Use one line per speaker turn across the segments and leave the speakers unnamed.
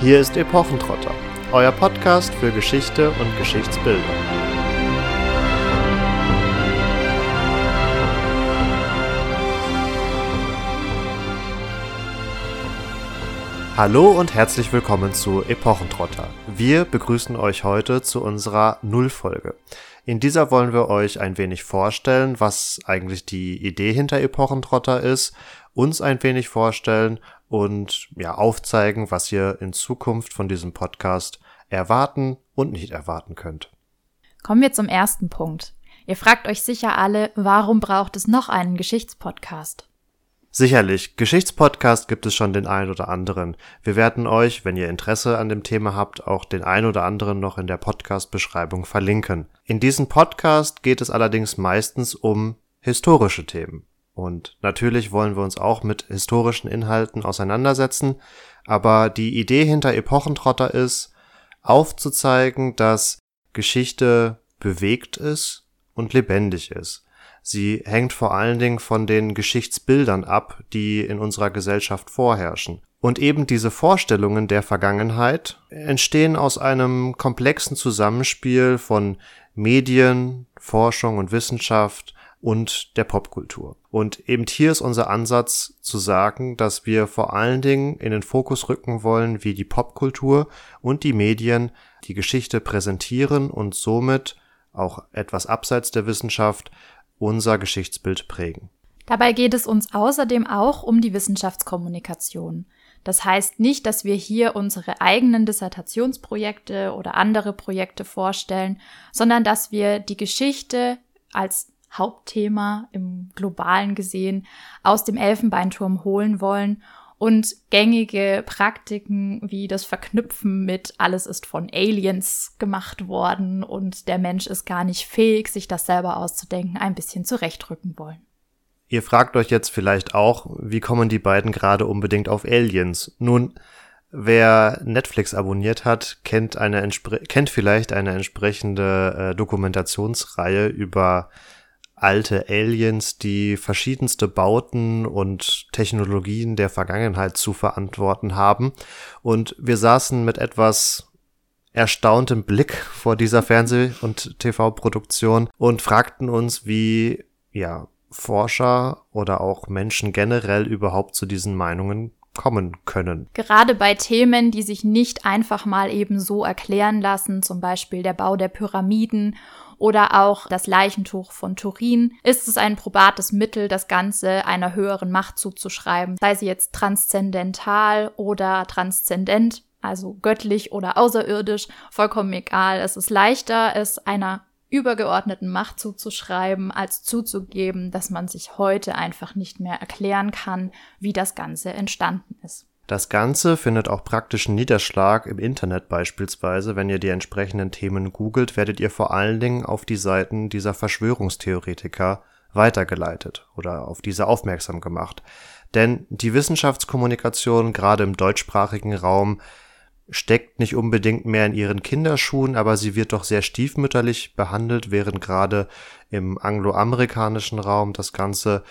Hier ist Epochentrotter, euer Podcast für Geschichte und Geschichtsbildung. Hallo und herzlich willkommen zu Epochentrotter. Wir begrüßen euch heute zu unserer Nullfolge. In dieser wollen wir euch ein wenig vorstellen, was eigentlich die Idee hinter Epochentrotter ist, uns ein wenig vorstellen und ja aufzeigen, was ihr in Zukunft von diesem Podcast erwarten und nicht erwarten könnt.
Kommen wir zum ersten Punkt. Ihr fragt euch sicher alle, warum braucht es noch einen Geschichtspodcast?
Sicherlich, Geschichtspodcast gibt es schon den ein oder anderen. Wir werden euch, wenn ihr Interesse an dem Thema habt, auch den ein oder anderen noch in der Podcast-Beschreibung verlinken. In diesem Podcast geht es allerdings meistens um historische Themen. Und natürlich wollen wir uns auch mit historischen Inhalten auseinandersetzen, aber die Idee hinter Epochentrotter ist, aufzuzeigen, dass Geschichte bewegt ist und lebendig ist. Sie hängt vor allen Dingen von den Geschichtsbildern ab, die in unserer Gesellschaft vorherrschen. Und eben diese Vorstellungen der Vergangenheit entstehen aus einem komplexen Zusammenspiel von Medien, Forschung und Wissenschaft und der Popkultur. Und eben hier ist unser Ansatz zu sagen, dass wir vor allen Dingen in den Fokus rücken wollen, wie die Popkultur und die Medien die Geschichte präsentieren und somit auch etwas abseits der Wissenschaft unser Geschichtsbild prägen.
Dabei geht es uns außerdem auch um die Wissenschaftskommunikation. Das heißt nicht, dass wir hier unsere eigenen Dissertationsprojekte oder andere Projekte vorstellen, sondern dass wir die Geschichte als Hauptthema im globalen gesehen aus dem Elfenbeinturm holen wollen und gängige Praktiken wie das Verknüpfen mit alles ist von Aliens gemacht worden und der Mensch ist gar nicht fähig, sich das selber auszudenken, ein bisschen zurechtrücken wollen.
Ihr fragt euch jetzt vielleicht auch, wie kommen die beiden gerade unbedingt auf Aliens? Nun, wer Netflix abonniert hat, kennt eine kennt vielleicht eine entsprechende äh, Dokumentationsreihe über alte Aliens, die verschiedenste Bauten und Technologien der Vergangenheit zu verantworten haben. Und wir saßen mit etwas erstauntem Blick vor dieser Fernseh- und TV-Produktion und fragten uns, wie, ja, Forscher oder auch Menschen generell überhaupt zu diesen Meinungen kommen können.
Gerade bei Themen, die sich nicht einfach mal eben so erklären lassen, zum Beispiel der Bau der Pyramiden oder auch das Leichentuch von Turin, ist es ein probates Mittel, das Ganze einer höheren Macht zuzuschreiben, sei sie jetzt transzendental oder transzendent, also göttlich oder außerirdisch, vollkommen egal. Es ist leichter, es einer übergeordneten Macht zuzuschreiben, als zuzugeben, dass man sich heute einfach nicht mehr erklären kann, wie das Ganze entstanden ist.
Das Ganze findet auch praktischen Niederschlag im Internet beispielsweise. Wenn ihr die entsprechenden Themen googelt, werdet ihr vor allen Dingen auf die Seiten dieser Verschwörungstheoretiker weitergeleitet oder auf diese aufmerksam gemacht. Denn die Wissenschaftskommunikation gerade im deutschsprachigen Raum steckt nicht unbedingt mehr in ihren Kinderschuhen, aber sie wird doch sehr stiefmütterlich behandelt, während gerade im angloamerikanischen Raum das Ganze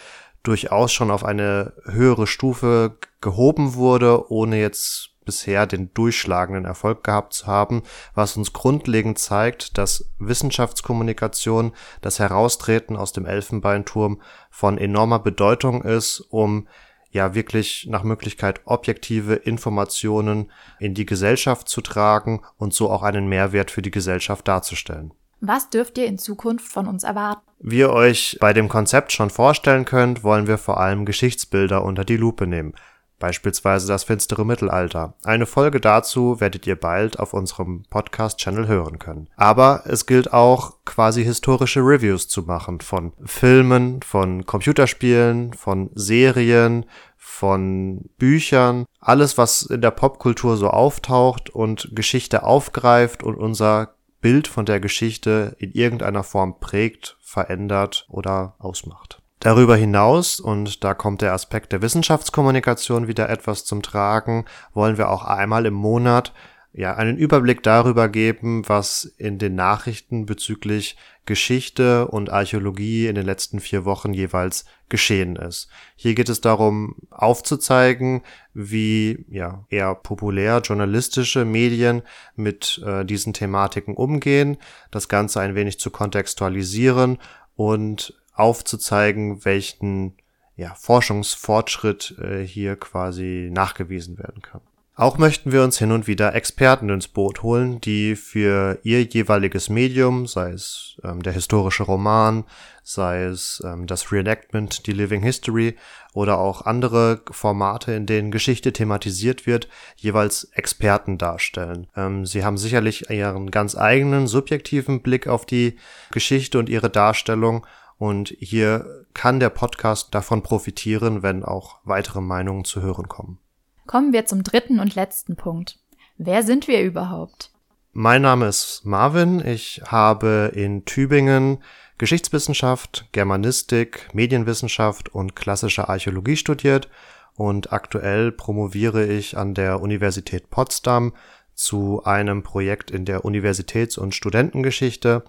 durchaus schon auf eine höhere Stufe gehoben wurde, ohne jetzt bisher den durchschlagenden Erfolg gehabt zu haben, was uns grundlegend zeigt, dass Wissenschaftskommunikation, das Heraustreten aus dem Elfenbeinturm von enormer Bedeutung ist, um ja wirklich nach Möglichkeit objektive Informationen in die Gesellschaft zu tragen und so auch einen Mehrwert für die Gesellschaft darzustellen.
Was dürft ihr in Zukunft von uns erwarten?
Wie ihr euch bei dem Konzept schon vorstellen könnt, wollen wir vor allem Geschichtsbilder unter die Lupe nehmen. Beispielsweise das finstere Mittelalter. Eine Folge dazu werdet ihr bald auf unserem Podcast-Channel hören können. Aber es gilt auch quasi historische Reviews zu machen von Filmen, von Computerspielen, von Serien, von Büchern, alles was in der Popkultur so auftaucht und Geschichte aufgreift und unser Bild von der Geschichte in irgendeiner Form prägt, verändert oder ausmacht. Darüber hinaus, und da kommt der Aspekt der Wissenschaftskommunikation wieder etwas zum Tragen, wollen wir auch einmal im Monat ja einen Überblick darüber geben, was in den Nachrichten bezüglich Geschichte und Archäologie in den letzten vier Wochen jeweils geschehen ist. Hier geht es darum, aufzuzeigen, wie ja eher populär journalistische Medien mit äh, diesen Thematiken umgehen, das Ganze ein wenig zu kontextualisieren und aufzuzeigen, welchen ja, Forschungsfortschritt äh, hier quasi nachgewiesen werden kann. Auch möchten wir uns hin und wieder Experten ins Boot holen, die für ihr jeweiliges Medium, sei es ähm, der historische Roman, sei es ähm, das Reenactment, die Living History oder auch andere Formate, in denen Geschichte thematisiert wird, jeweils Experten darstellen. Ähm, sie haben sicherlich ihren ganz eigenen subjektiven Blick auf die Geschichte und ihre Darstellung und hier kann der Podcast davon profitieren, wenn auch weitere Meinungen zu hören kommen.
Kommen wir zum dritten und letzten Punkt. Wer sind wir überhaupt?
Mein Name ist Marvin. Ich habe in Tübingen Geschichtswissenschaft, Germanistik, Medienwissenschaft und klassische Archäologie studiert und aktuell promoviere ich an der Universität Potsdam zu einem Projekt in der Universitäts- und Studentengeschichte.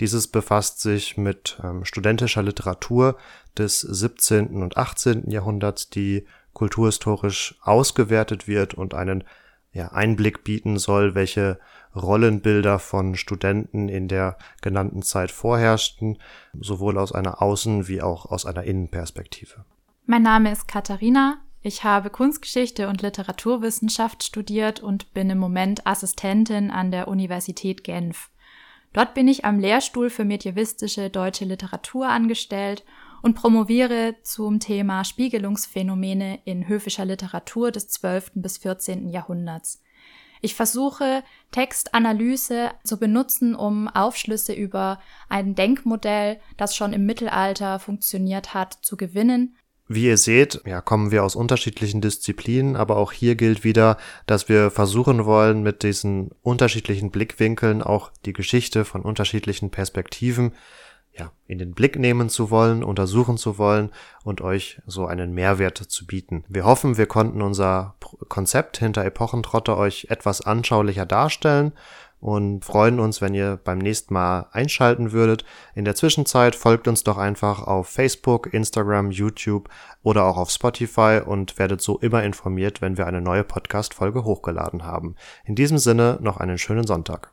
Dieses befasst sich mit ähm, studentischer Literatur des 17. und 18. Jahrhunderts, die kulturhistorisch ausgewertet wird und einen ja, Einblick bieten soll, welche Rollenbilder von Studenten in der genannten Zeit vorherrschten, sowohl aus einer Außen- wie auch aus einer Innenperspektive.
Mein Name ist Katharina. Ich habe Kunstgeschichte und Literaturwissenschaft studiert und bin im Moment Assistentin an der Universität Genf. Dort bin ich am Lehrstuhl für medievistische deutsche Literatur angestellt und promoviere zum Thema Spiegelungsphänomene in höfischer Literatur des 12. bis 14. Jahrhunderts. Ich versuche, Textanalyse zu benutzen, um Aufschlüsse über ein Denkmodell, das schon im Mittelalter funktioniert hat, zu gewinnen.
Wie ihr seht, ja, kommen wir aus unterschiedlichen Disziplinen, aber auch hier gilt wieder, dass wir versuchen wollen, mit diesen unterschiedlichen Blickwinkeln auch die Geschichte von unterschiedlichen Perspektiven ja, in den Blick nehmen zu wollen, untersuchen zu wollen und euch so einen Mehrwert zu bieten. Wir hoffen, wir konnten unser Konzept hinter Epochentrotter euch etwas anschaulicher darstellen und freuen uns, wenn ihr beim nächsten Mal einschalten würdet. In der Zwischenzeit folgt uns doch einfach auf Facebook, Instagram, YouTube oder auch auf Spotify und werdet so immer informiert, wenn wir eine neue Podcast-Folge hochgeladen haben. In diesem Sinne noch einen schönen Sonntag.